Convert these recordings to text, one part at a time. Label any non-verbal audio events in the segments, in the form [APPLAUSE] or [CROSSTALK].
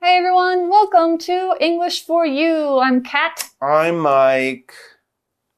Hey everyone, welcome to English for You. I'm Kat. I'm Mike.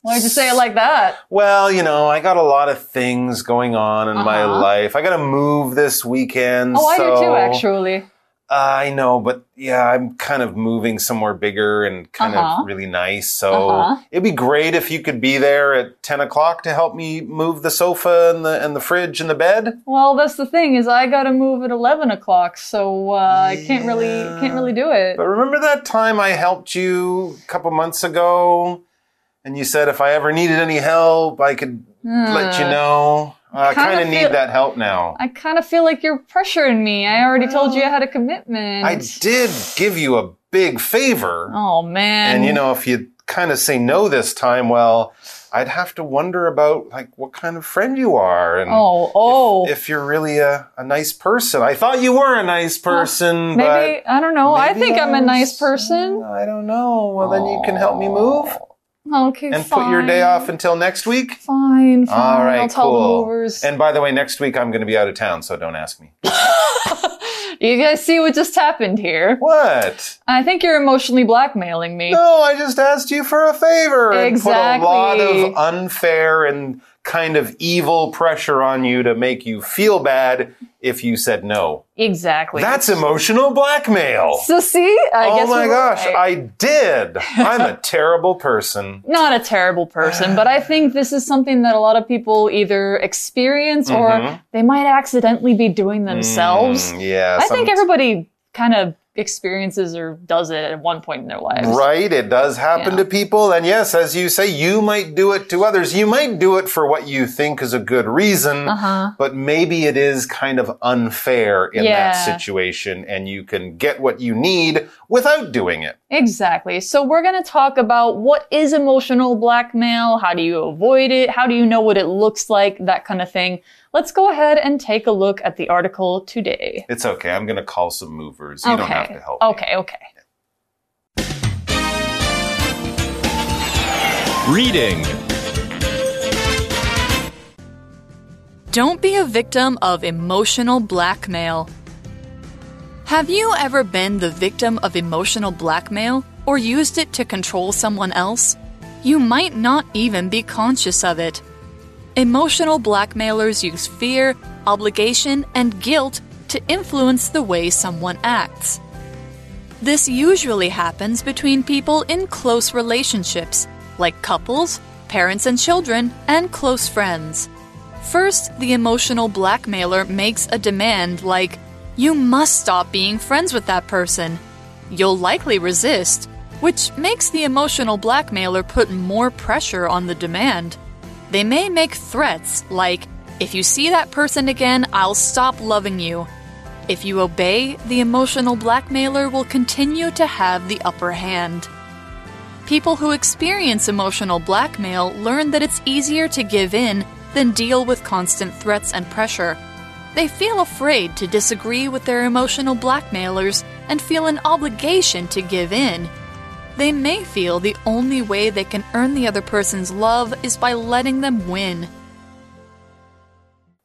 Why'd you say it like that? Well, you know, I got a lot of things going on in my Uh-huh. life. I got to move this weekend. Oh, I do too, so- I know, but yeah, I'm kind of moving somewhere bigger and kind Uh-huh. of really nice. So Uh-huh. it'd be great if you could be there at 10 o'clock to help me move the sofa and the, and the fridge and the bed. Well, that's the thing is I gotta move at eleven o'clock, so uh, I can't really can't really do it. But remember that time I helped you a couple months ago? And you said if I ever needed any help, I could let you Uh, know. I kinda need feel- that help now. I kind of feel like you're pressuring me. I already told you I had a commitment. I did give you a big favor. Oh man. And you know, if you kind of say no this time, well, I'd have to wonder about like what kind of friend you are and Oh oh. if you're really a, a nice person. I thought you were a nice person, maybe I don't know. I think I'm a nice person. I don't know. Well, then you can help me oh. move Okay, and fine. put your day off until next week. Fine, fine. All right, I'll cool. And by the way, next week I'm going to be out of town, so don't ask me. [LAUGHS] you guys see what just happened here? What? I think you're emotionally blackmailing me. No, I just asked you for a favor and put a lot of unfair and kind of evil pressure on you to make you feel bad if you said no. Exactly. That's emotional blackmail. so see. I oh my we're gosh, right. I did. I'm a [LAUGHS] terrible person. not a terrible person, but I think this is something that a lot of people either experience or Mhm. they might accidentally be doing themselves. Mm, yeah. I think everybody kind of experiences or does it at one point in their lives. Right, it does happen Yeah. to people. And yes, as you say, you might do it to others. You might do it for what you think is a good reason, Uh-huh. but maybe it is kind of unfair in Yeah. that situation and you can get what you need without doing it. Exactly. So we're going to talk about what is emotional blackmail, how do you avoid it, how do you know what it looks like, that kind of thing. Let's go ahead and take a look at the article today. It's okay. I'm going to call some movers. You don't have to help. me. Okay, okay. Reading. Don't be a victim of emotional blackmail. Have you ever been the victim of emotional blackmail or used it to control someone else? You might not even be conscious of it. Emotional blackmailers use fear, obligation, and guilt to influence the way someone acts. This usually happens between people in close relationships, like couples, parents and children, and close friends. First, the emotional blackmailer makes a demand like, You must stop being friends with that person. You'll likely resist, which makes the emotional blackmailer put more pressure on the demand. They may make threats like, If you see that person again, I'll stop loving you. If you obey, the emotional blackmailer will continue to have the upper hand. People who experience emotional blackmail learn that it's easier to give in than deal with constant threats and pressure. They feel afraid to disagree with their emotional blackmailers and feel an obligation to give in. They may feel the only way they can earn the other person's love is by letting them win.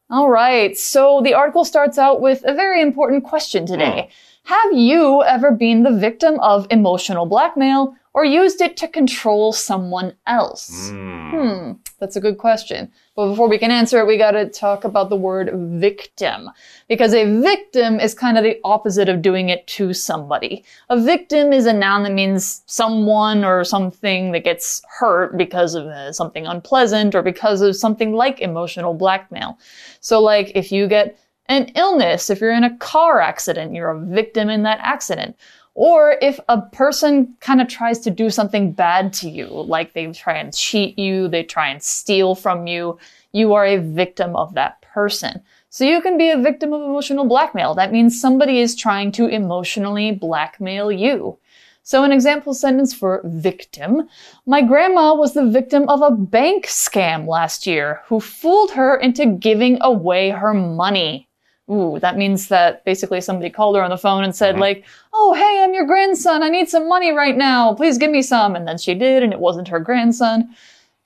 All right. So the article starts out with a very important question today. Hmm. Have you ever been the victim of emotional blackmail or used it to control someone else? Hmm, that's a good question. But before we can answer it, we gotta talk about the word victim. Because a victim is kind of the opposite of doing it to somebody. A victim is a noun that means someone or something that gets hurt because of uh, something unpleasant or because of something like emotional blackmail. So like if you get an illness, if you're in a car accident, you're a victim in that accident. Or if a person kind of tries to do something bad to you, like they try and cheat you, they try and steal from you, you are a victim of that person. So you can be a victim of emotional blackmail. That means somebody is trying to emotionally blackmail you. So an example sentence for victim. My grandma was the victim of a bank scam last year who fooled her into giving away her money. Ooh, that means that basically somebody called her on the phone and said like, "Oh, hey, I'm your grandson. I need some money right now. Please give me some." And then she did and it wasn't her grandson.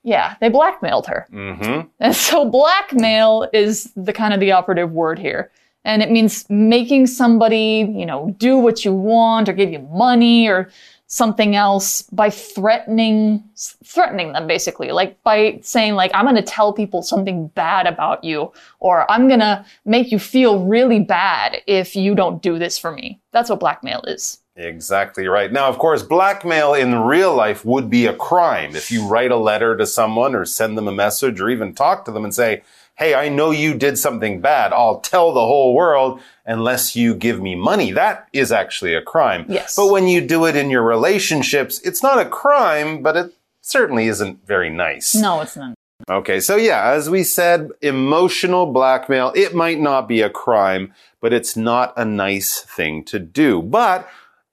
Yeah, they blackmailed her. Mm-hmm. [LAUGHS] And so blackmail is the kind of the operative word here. And it means making somebody, you know, do what you want or give you money or something else by threatening threatening them basically like by saying like i'm going to tell people something bad about you or i'm going to make you feel really bad if you don't do this for me that's what blackmail is Exactly right. Now, of course, blackmail in real life would be a crime. If you write a letter to someone or send them a message or even talk to them and say, Hey, I know you did something bad. I'll tell the whole world unless you give me money. That is actually a crime. Yes. But when you do it in your relationships, it's not a crime, but it certainly isn't very nice. no it's not Okay, so yeah, as we said, emotional blackmail, it might not be a crime, but it's not a nice thing to do. But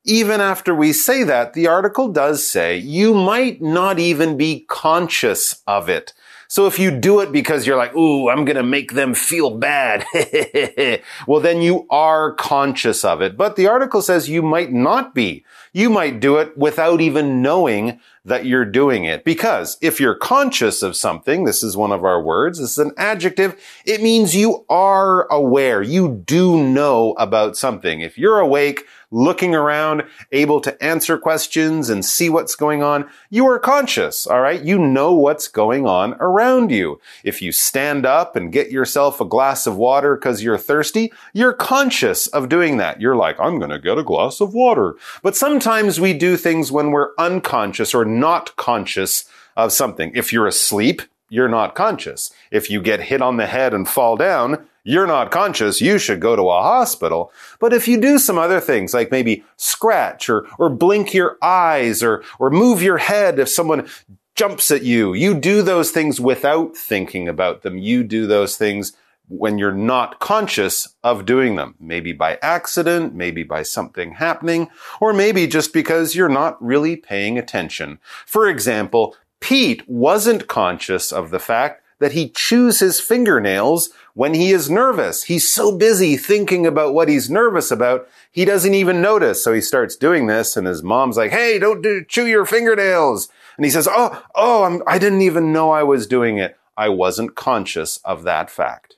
even after we say that, the article does say you might not even be conscious of it. So if you do it because you're like, ooh, I'm going to make them feel bad, [LAUGHS] well, then you are conscious of it. But the article says you might not be. You might do it without even knowing that you're doing it. Because if you're conscious of something, this is one of our words, this is an adjective, it means you are aware. You do know about something. If you're awake, looking around, able to answer questions and see what's going on, you are conscious, all right? You know what's going on around you. If you stand up and get yourself a glass of water because you're thirsty, you're conscious of doing that. You're like, I'm going to get a glass of water. But sometimes we do things when we're unconscious or not conscious of something. If you're asleep, you're not conscious. If you get hit on the head and fall down, you're not conscious, you should go to a hospital. But if you do some other things, like maybe scratch or, or blink your eyes or, or move your head if someone jumps at you, you do those things without thinking about them. You do those things when you're not conscious of doing them. Maybe by accident, maybe by something happening, or maybe just because you're not really paying attention. For example, Pete wasn't conscious of the fact that he chews his fingernails when he is nervous. He's so busy thinking about what he's nervous about, he doesn't even notice. So he starts doing this and his mom's like, Hey, don't do, chew your fingernails. And he says, Oh, oh, I'm, I didn't even know I was doing it. I wasn't conscious of that fact.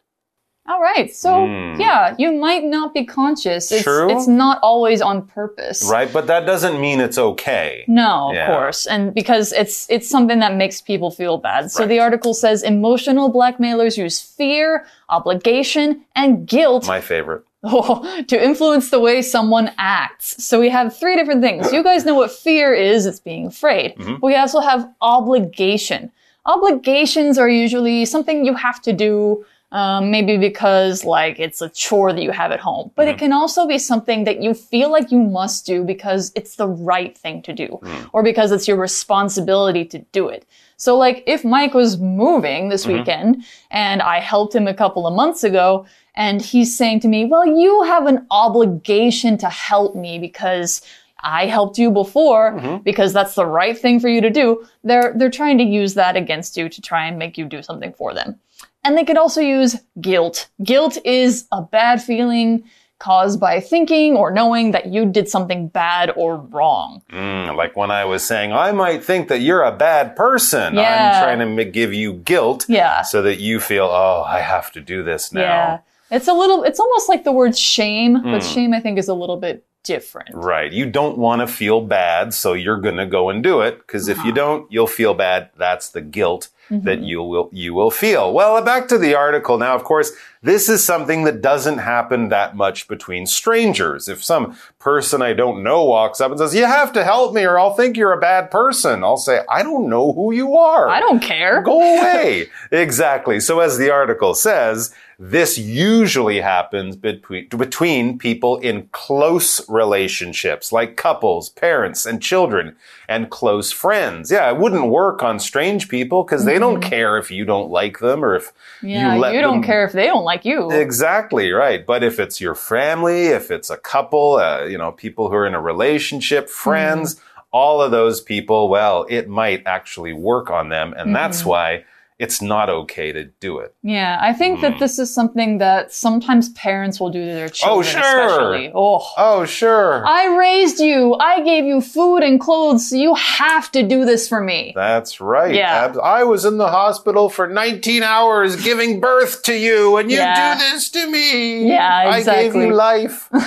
All right. So, yeah, you might not be conscious. It's, Hmm. True. it's not always on purpose. Right? But that doesn't mean it's okay. No, of Yeah. course. And because it's it's something that makes people feel bad. So Right. the article says emotional blackmailers use fear, obligation, and guilt My favorite. Oh, [LAUGHS] to influence the way someone acts. So we have three different things. You guys know what fear is, it's being afraid. We also have obligation. Obligations are usually something you have to do, um, maybe because like it's a chore that you have at home. But it mm-hmm. can also be something that you feel like you must do because it's the right thing to do, mm. or because it's your responsibility to do it. So like if Mike was moving this mm-hmm. weekend and I helped him a couple of months ago and he's saying to me, well, you have an obligation to help me because I helped you before mm-hmm. because that's the right thing for you to do. They're, they're trying to use that against you to try and make you do something for them. And they could also use guilt. Guilt is a bad feeling caused by thinking or knowing that you did something bad or wrong. Mm, like when I was saying, I might think that you're a bad person. Yeah. I'm trying to give you guilt Yeah. so that you feel, oh, I have to do this now. Yeah. It's a little, it's almost like the word shame, but Hmm. shame I think is a little bit different. Right. You don't want to feel bad, so you're going to go and do it. Because if Uh-huh. you don't, you'll feel bad. That's the guilt Mm-hmm. that you will, you will feel. Well, back to the article. Now, of course, this is something that doesn't happen that much between strangers. If some person I don't know walks up and says, you have to help me or I'll think you're a bad person, I'll say, I don't know who you are. I don't care. Go away. [LAUGHS] exactly. So as the article says, this usually happens between, between people in close relationships, like couples, parents, and children, and close friends. Yeah, it wouldn't work on strange people because they don't care if you don't like them or if Yeah, you you, don't them care if they don't like you. Exactly right. But if it's your family, if it's a couple, uh, you know, people who are in a relationship, mm-hmm. friends, all of those people, well, it might actually work on them. And that's mm-hmm. why it's not okay to do it. Yeah, I think that this is something that sometimes parents will do to their children, sure. especially. Oh, sure. Oh, sure. I raised you. I gave you food and clothes, so you have to do this for me. That's right. Yeah. I was in the hospital for 19 hours giving birth to you, and you Yeah. do this to me. Yeah, exactly. I gave you life. [LAUGHS]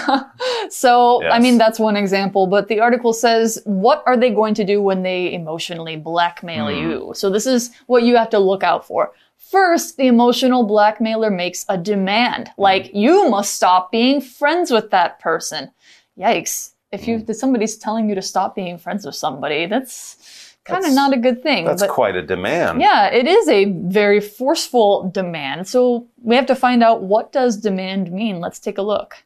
So, I mean, that's one example, but the article says, what are they going to do when they emotionally blackmail Hmm. you? So, this is what you have to look out for. First, the emotional blackmailer makes a demand, Hmm. like, you must stop being friends with that person. Yikes. If you, if somebody's telling you to stop being friends with somebody, that's kind of not a good thing. That's quite a demand. yeah, it is a very forceful demand. So we have to find out what does demand mean. Let's take a look.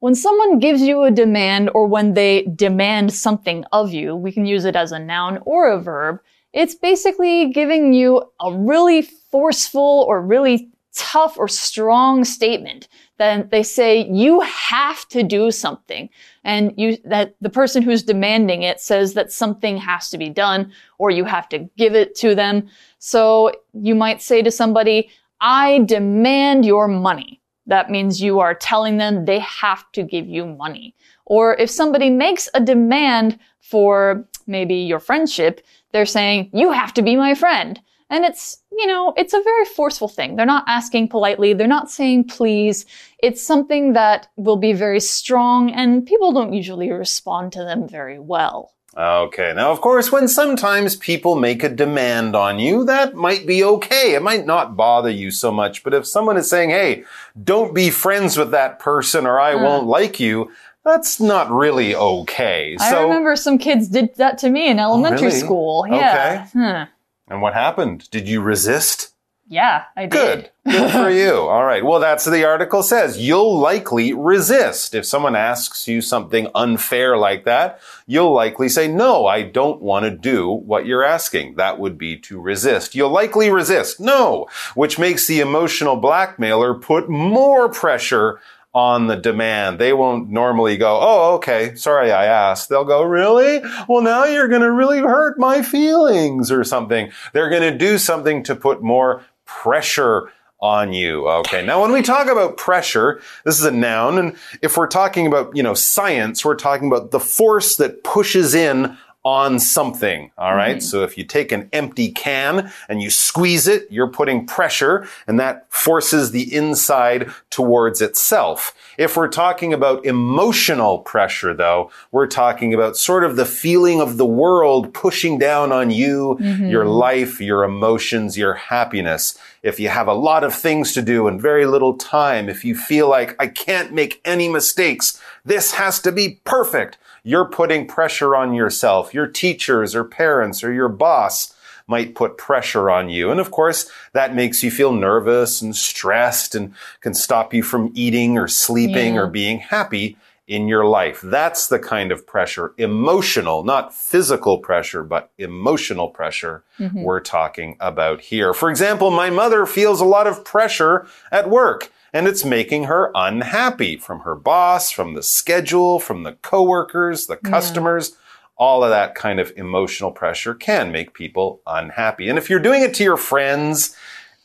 When someone gives you a demand or when they demand something of you, we can use it as a noun or a verb. It's basically giving you a really forceful or really tough or strong statement. Then they say you have to do something and you that the person who's demanding it says that something has to be done or you have to give it to them. So you might say to somebody, I demand your money. That means you are telling them they have to give you money. Or if somebody makes a demand for maybe your friendship, they're saying, you have to be my friend. And it's, you know, it's a very forceful thing. They're not asking politely. They're not saying please. It's something that will be very strong and people don't usually respond to them very well. Okay. Now, of course, when sometimes people make a demand on you, that might be okay. It might not bother you so much. But if someone is saying, hey, don't be friends with that person or I hmm. won't like you, that's not really okay. I so, remember some kids did that to me in oh, elementary really? school. Yeah. Huh. and what happened? Did you resist? Yeah, I did. Good. Good for [LAUGHS] you. All right. Well, that's what the article says. You'll likely resist. If someone asks you something unfair like that, you'll likely say, no, I don't want to do what you're asking. That would be to resist. You'll likely resist. No, which makes the emotional blackmailer put more pressure on the demand. They won't normally go, Oh, okay. Sorry, I asked. They'll go, really? Well, now you're going to really hurt my feelings or something. They're going to do something to put more pressure on you. Okay. Now, when we talk about pressure, this is a noun. And if we're talking about, you know, science, we're talking about the force that pushes in on something. All right? Mm-hmm. So if you take an empty can and you squeeze it, you're putting pressure and that forces the inside towards itself. If we're talking about emotional pressure though, we're talking about sort of the feeling of the world pushing down on you, mm-hmm. your life, your emotions, your happiness. If you have a lot of things to do and very little time, if you feel like I can't make any mistakes, this has to be perfect. You're putting pressure on yourself. Your teachers or parents or your boss might put pressure on you. And of course, that makes you feel nervous and stressed and can stop you from eating or sleeping Yeah. or being happy in your life. That's the kind of pressure, emotional, not physical pressure, but emotional pressure mm-hmm. we're talking about here. For example, my mother feels a lot of pressure at work and it's making her unhappy from her boss, from the schedule, from the coworkers, the customers. All of that kind of emotional pressure can make people unhappy. And if you're doing it to your friends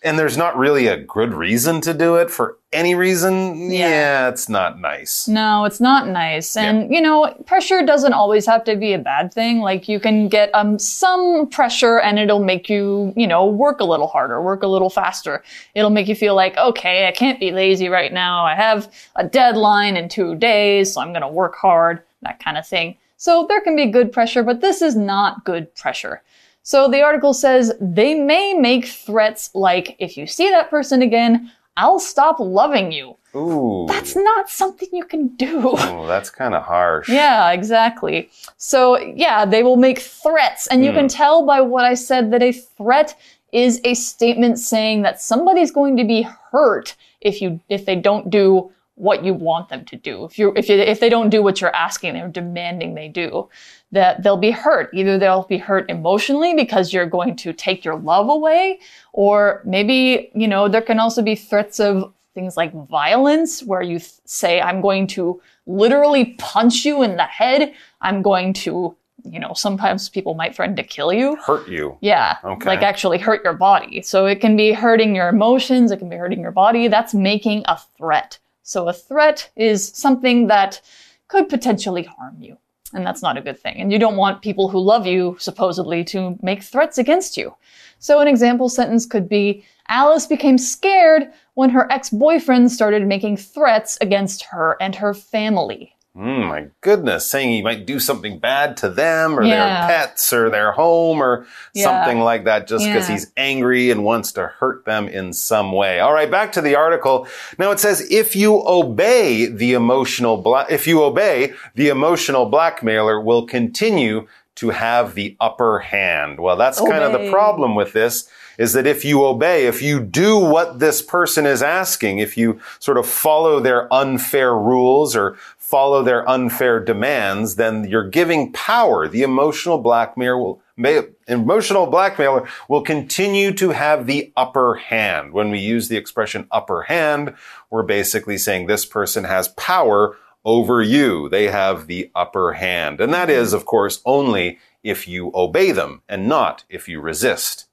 and there's not really a good reason to do it for any reason, Yeah. yeah, it's not nice. No, it's not nice. And, you know, pressure doesn't always have to be a bad thing. Like, you can get um, some pressure and it'll make you, you know, work a little harder, work a little faster. It'll make you feel like, okay, I can't be lazy right now. I have a deadline in two days, so I'm going to work hard, that kind of thing. So there can be good pressure, but this is not good pressure. So the article says they may make threats like, if you see that person again, I'll stop loving you. Ooh. That's not something you can do. Oh, that's kind of harsh. Yeah, exactly. So, yeah, they will make threats. And you can hmm. tell by what I said that a threat is a statement saying that somebody's going to be hurt if you if they don't do what you want them to do. If you if you if they don't do what you're asking them, demanding they do, that they'll be hurt. Either they'll be hurt emotionally because you're going to take your love away, or maybe, you know, there can also be threats of things like violence where you th- say I'm going to literally punch you in the head. I'm going to you know, sometimes people might threaten to kill you. Hurt you. Yeah. Okay. Like actually hurt your body. So it can be hurting your emotions, it can be hurting your body. That's making a threat. So a threat is something that could potentially harm you. And that's not a good thing. And you don't want people who love you, supposedly, to make threats against you. So an example sentence could be Alice became scared when her ex boyfriend started making threats against her and her family. Mm, my goodness, saying he might do something bad to them or Yeah. their pets or their home or Yeah. something like that just because Yeah. he's angry and wants to hurt them in some way. All right, back to the article. Now it says if you obey the emotional if you obey, the emotional blackmailer will continue to have the upper hand. Well, that's kind of the problem with this is that if you obey, if you do what this person is asking, if you sort of follow their unfair rules or follow their unfair demands, then you're giving power. The emotional blackmailer will, may, emotional blackmailer will continue to have the upper hand. When we use the expression upper hand, we're basically saying this person has power over you. They have the upper hand. And that is, of course, only if you obey them and not if you resist.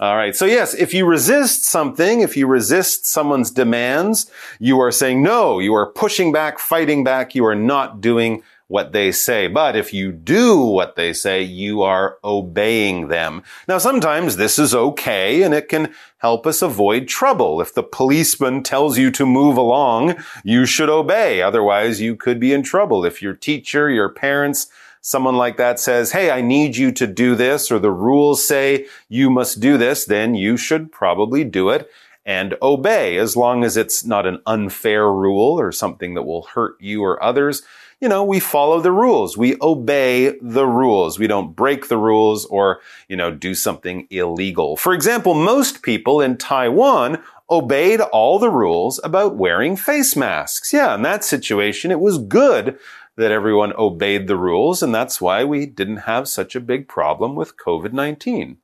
All right. So yes, if you resist something, if you resist someone's demands, you are saying no, you are pushing back, fighting back, you are not doing what they say. But if you do what they say, you are obeying them. Now, sometimes this is okay and it can help us avoid trouble. If the policeman tells you to move along, you should obey. Otherwise, you could be in trouble. If your teacher, your parents, someone like that says, Hey, I need you to do this, or the rules say you must do this, then you should probably do it and obey as long as it's not an unfair rule or something that will hurt you or others. You know, we follow the rules. We obey the rules. We don't break the rules or, you know, do something illegal. For example, most people in Taiwan obeyed all the rules about wearing face masks. Yeah, in that situation, it was good that everyone obeyed the rules, and that's why we didn't have such a big problem with COVID-19.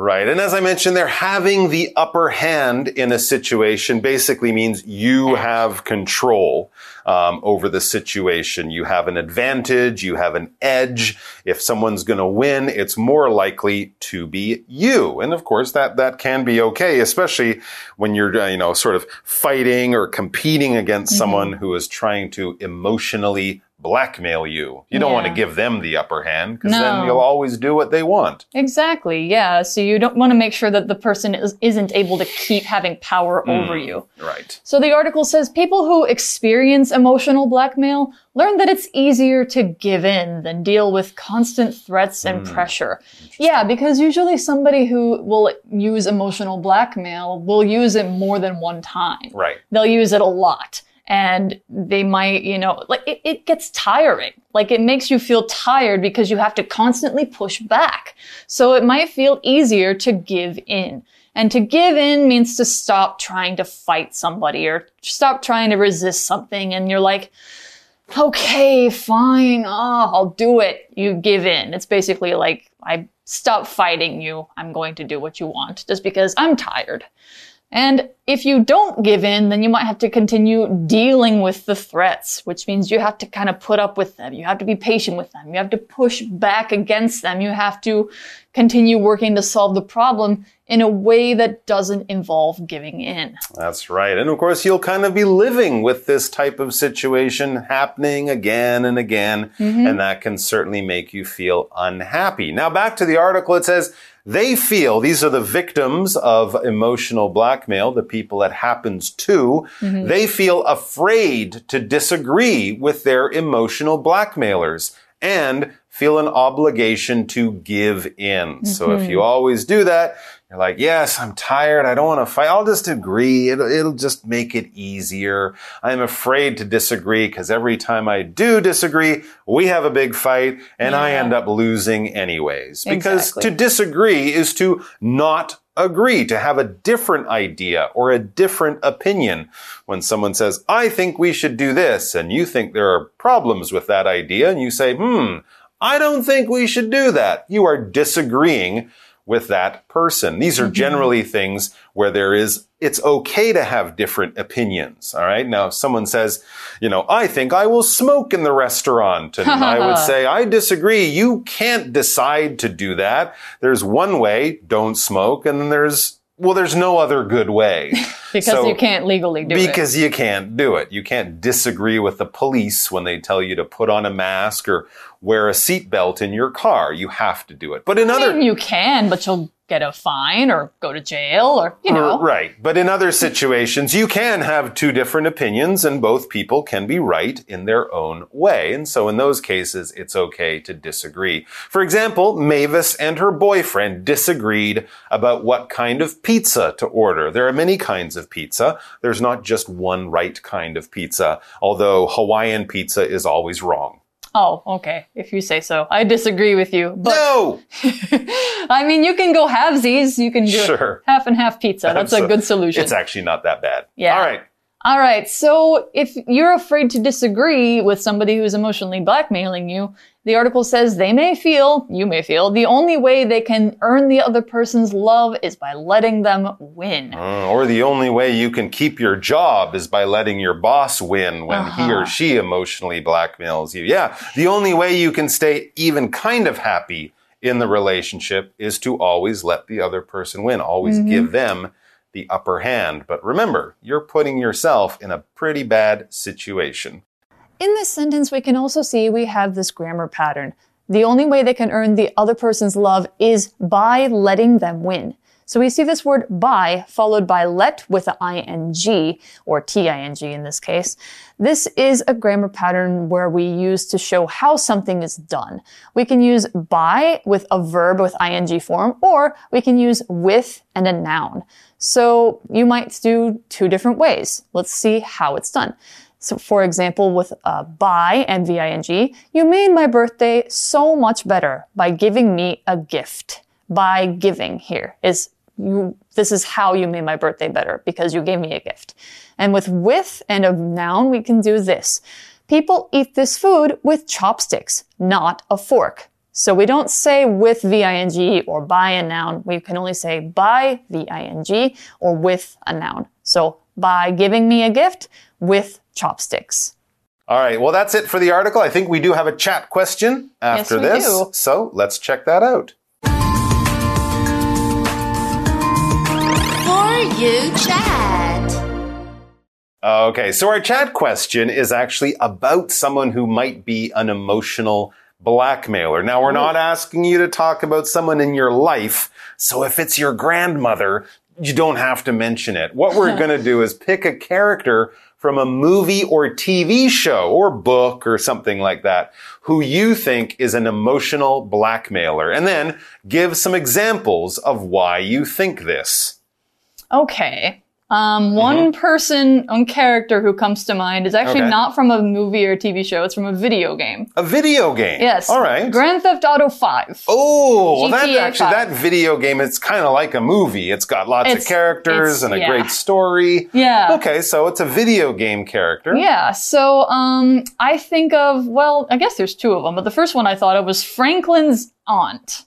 Right. And as I mentioned, they're having the upper hand in a situation basically means you have control um, over the situation. You have an advantage. You have an edge. If someone's going to win, it's more likely to be you. And of course, that, that can be okay, especially when you're, uh, you know, sort of fighting or competing against someone who is trying to emotionally blackmail you. You don't want to give them the upper hand because then you'll always do what they want. Exactly. Yeah. So you don't want to make sure that the person is, isn't able to keep having power hmm, over you. Right. So the article says people who experience emotional blackmail learn that it's easier to give in than deal with constant threats and hmm, pressure. Yeah, because usually somebody who will use emotional blackmail will use it more than one time. Right. They'll use it a lot. And they might, you know, like it, it gets tiring. Like it makes you feel tired because you have to constantly push back. So it might feel easier to give in. And to give in means to stop trying to fight somebody or stop trying to resist something. And you're like, okay, fine. Oh, I'll do it. You give in. It's basically like, I stop fighting you. I'm going to do what you want just because I'm tired. And if you don't give in, then you might have to continue dealing with the threats, which means you have to kind of put up with them. You have to be patient with them. You have to push back against them. You have to continue working to solve the problem in a way that doesn't involve giving in. That's right. And of course, you'll kind of be living with this type of situation happening again and again. Mm-hmm. And that can certainly make you feel unhappy. Now, back to the article, it says, they feel, these are the victims of emotional blackmail, the people that happens to, mm-hmm. they feel afraid to disagree with their emotional blackmailers and feel an obligation to give in. So if mm-hmm. you always do that, you're like, yes, I'm tired. I don't want to fight. I'll just agree. It'll, it'll just make it easier. I'm afraid to disagree because every time I do disagree, we have a big fight and I end up losing anyways. Because Exactly. to disagree is to not agree, to have a different idea or a different opinion. When someone says, I think we should do this, and you think there are problems with that idea, and you say, hmm, I don't think we should do that. You are disagreeing with that person. These are mm-hmm. generally things where there is, it's okay to have different opinions. All right. Now, if someone says, you know, I think I will smoke in the restaurant. And I would [LAUGHS] say, I disagree. You can't decide to do that. There's one way, don't smoke. And then there's, well, there's no other good way. [LAUGHS] Because So- you can't legally do it. because you can't do it. You can't disagree with the police when they tell you to put on a mask or wear a seatbelt in your car. You have to do it. But in I other mean, you can, but you'll get a fine or go to jail or, you know. Right. But in other situations, you can have two different opinions and both people can be right in their own way. And so in those cases, it's okay to disagree. For example, Mavis and her boyfriend disagreed about what kind of pizza to order. There are many kinds of pizza. There's not just one right kind of pizza, although Hawaiian pizza is always wrong. Oh, okay. If you say so. I disagree with you. But no! [LAUGHS] I mean, you can go halvesies. You can do Sure. half and half pizza. That's a good solution. It's actually not that bad. Yeah. All right. All right. So if you're afraid to disagree with somebody who's emotionally blackmailing you, the article says they may feel, you may feel, the only way they can earn the other person's love is by letting them win. Uh, or the only way you can keep your job is by letting your boss win when he Uh-huh. or she emotionally blackmails you. Yeah, the only way you can stay even kind of happy in the relationship is to always let the other person win, always Mm-hmm. give them the upper hand. But remember, you're putting yourself in a pretty bad situation. In this sentence, we can also see we have this grammar pattern. The only way they can earn the other person's love is by letting them win. So we see this word by followed by let with a ing or ting in this case. This is a grammar pattern where we use to show how something is done. We can use by with a verb with ing form or we can use with and a noun. So you might do two different ways. Let's see how it's done. So, for example, with uh, by and V-I-N-G, you made my birthday so much better by giving me a gift. By giving here is you, this is how you made my birthday better because you gave me a gift. And with with and a noun, we can do this. People eat this food with chopsticks, not a fork. So we don't say with V-I-N-G or by a noun. We can only say by V-I-N-G or with a noun. So by giving me a gift with chopsticks. All right, well, that's it for the article. I think we do have a chat question after we this. do. So let's check that out. You chat. Okay, so our chat question is actually about someone who might be an emotional blackmailer. Now, we're not asking you to talk about someone in your life, so if it's your grandmother, you don't have to mention it. What we're [LAUGHS] going to do is pick a character from a movie or TV show or book or something like that who you think is an emotional blackmailer and then give some examples of why you think this. Okay. Um, one person, one character who comes to mind is actually Okay. not from a movie or TV show. It's from a video game. A video game. Yes. All right. Grand Theft Auto 5. Oh, well, that actually, that video game, it's kind of like a movie. It's got lots of characters and a yeah. great story. Yeah. Okay, so it's a video game character. Yeah, so um, I think of, well, I guess there's two of them, but the first one I thought of was Franklin's aunt.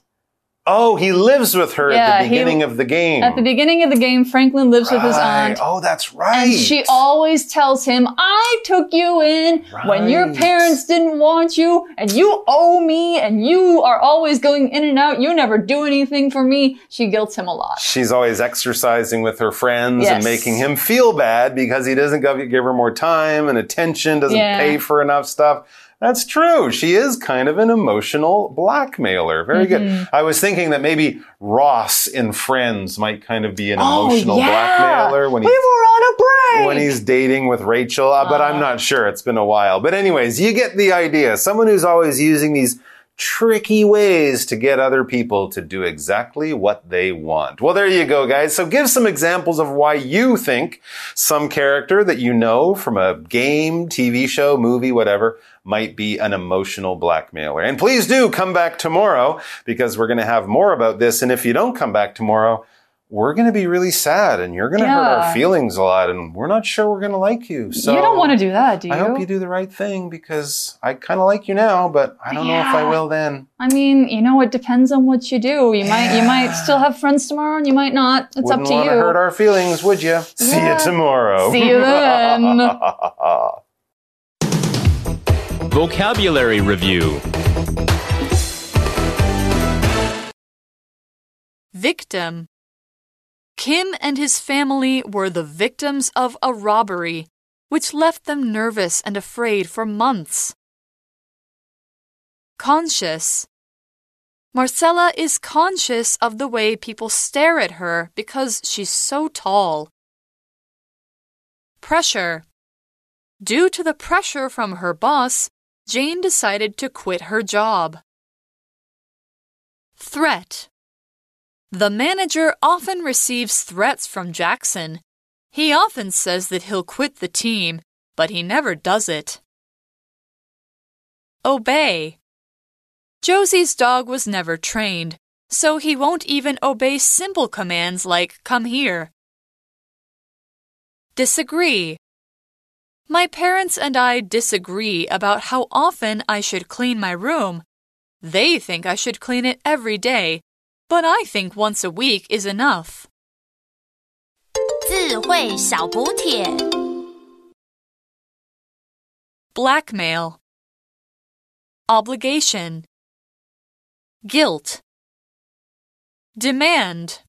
Oh, he lives with her Yeah, at the he- beginning of the game. At the beginning of the game, Franklin lives with his aunt. Oh, that's right. And she always tells him, I took you in when your parents didn't want you, and you owe me, and you are always going in and out. You never do anything for me. She guilts him a lot. She's always exercising with her friends and making him feel bad because he doesn't give give her more time and attention, doesn't Yeah. pay for enough stuff. That's true. She is kind of an emotional blackmailer. Very Mm-hmm. good. I was thinking that maybe Ross in Friends might kind of be an Oh, emotional yeah. blackmailer when we he's were on a break. when he's dating with Rachel, uh, but I'm not sure. It's been a while. But anyways, you get the idea. Someone who's always using these tricky ways to get other people to do exactly what they want. Well, there you go, guys. So give some examples of why you think some character that you know from a game, TV show, movie, whatever, might be an emotional blackmailer. And please do come back tomorrow because we're going to have more about this. And if you don't come back tomorrow, we're going to be really sad and you're going to hurt our feelings a lot and we're not sure we're going to like you. So you don't want to do that, do you? I hope you do the right thing because I kind of like you now, but I don't know if I will then. I mean, you know, it depends on what you do. You might you might still have friends tomorrow and you might not. It's Wouldn't up to want you. to hurt our feelings, would you? See you tomorrow. See you then. [LAUGHS] Vocabulary Review Victim. Kim and his family were the victims of a robbery, which left them nervous and afraid for months. Conscious. Marcella is conscious of the way people stare at her because she's so tall. Pressure. Due to the pressure from her boss, Jane decided to quit her job. Threat. The manager often receives threats from Jackson. He often says that he'll quit the team, but he never does it. Obey. Josie's dog was never trained, so he won't even obey simple commands like come here. Disagree. My parents and I disagree about how often I should clean my room. They think I should clean it every day, but I think once a week is enough. 智慧小补帖。 Blackmail. Obligation. Guilt. Demand.